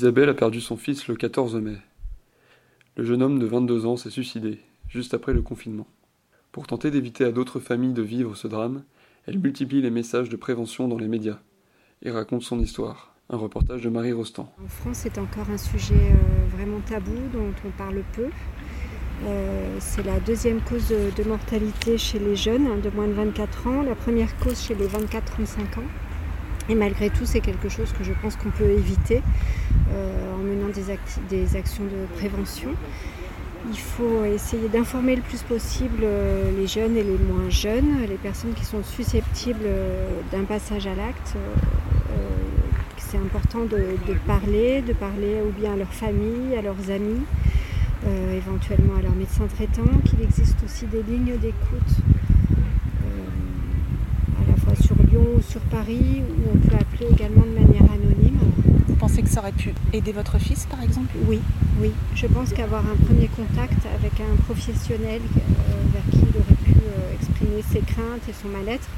Isabelle a perdu son fils le 14 mai. Le jeune homme de 22 ans s'est suicidé, juste après le confinement. Pour tenter d'éviter à d'autres familles de vivre ce drame, elle multiplie les messages de prévention dans les médias et raconte son histoire. Un reportage de Marie Rostand. En France, c'est encore un sujet euh, vraiment tabou dont on parle peu. Euh, c'est la deuxième cause de mortalité chez les jeunes de moins de 24 ans, la première cause chez les 24-35 ans. Et malgré tout, c'est quelque chose que je pense qu'on peut éviter euh, en menant des, actions de prévention. Il faut essayer d'informer le plus possible euh, les jeunes et les moins jeunes, les personnes qui sont susceptibles euh, d'un passage à l'acte. c'est important de, parler, de parler ou bien à leur famille, à leurs amis, éventuellement à leur médecin traitant, qu'il existe aussi des lignes d'écoute Lyon ou sur Paris, où on peut appeler également de manière anonyme. Vous pensez que ça aurait pu aider votre fils, par exemple? Oui, oui. Je pense qu'avoir un premier contact avec un professionnel euh, vers qui il aurait pu euh, exprimer ses craintes et son mal-être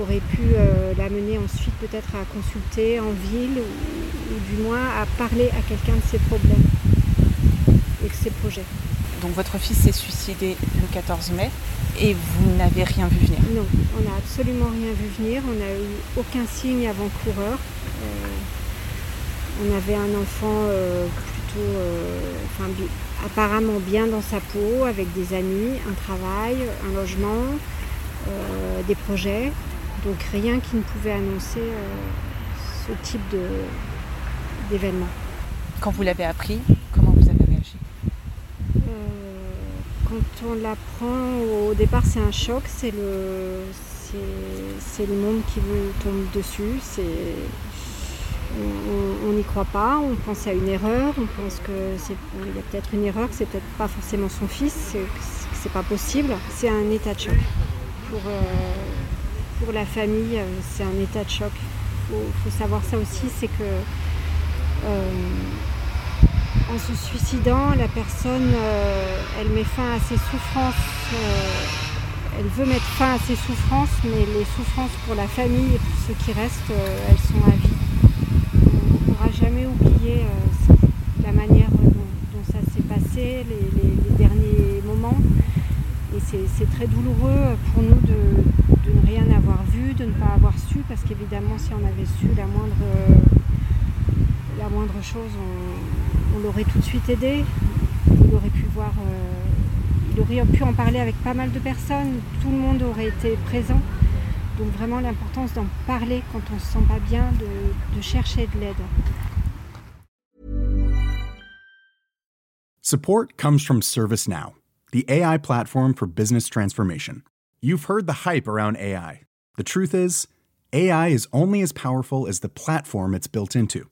aurait pu euh, l'amener ensuite peut-être à consulter en ville ou, ou du moins à parler à quelqu'un de ses problèmes et de ses projets. Donc votre fils s'est suicidé le 14 mai et vous n'avez rien vu venir Non, on n'a absolument rien vu venir. On n'a eu aucun signe avant-coureur. Euh, on avait un enfant euh, plutôt, euh, apparemment bien dans sa peau, avec des amis, un travail, un logement, des projets. Donc rien qui ne pouvait annoncer ce type d'événement. Quand vous l'avez appris, quand on l'apprend, au départ c'est un choc, c'est le, c'est, le monde qui vous tombe dessus. C'est, on n'y croit pas, on pense à une erreur, on pense que c'est, y a peut-être une erreur, que c'est peut-être pas forcément son fils, c'est, c'est pas possible. C'est un état de choc. Pour, euh, pour la famille, euh, c'est un état de choc. Il faut, savoir ça aussi, c'est que euh, en se suicidant, la personne, euh, elle met fin à ses souffrances. Euh, elle veut mettre fin à ses souffrances, mais les souffrances pour la famille et pour ceux qui restent, euh, elles sont à vie. On ne pourra jamais oublier la manière dont, ça s'est passé, les, derniers moments. Et c'est très douloureux pour nous de, de, ne rien avoir vu, de ne pas avoir su, parce qu'évidemment, si on avait su la moindre, la moindre chose, on, on l'aurait tout de suite aidé. Il aurait pu voir, euh, il aurait pu en parler avec pas mal de personnes. Tout le monde aurait été présent. Donc vraiment l'importance d'en parler quand on se sent pas bien, de, de chercher de l'aide. Support comes from ServiceNow, the AI platform for business transformation. You've heard the hype around AI. The truth is, AI is only as powerful as the platform it's built into.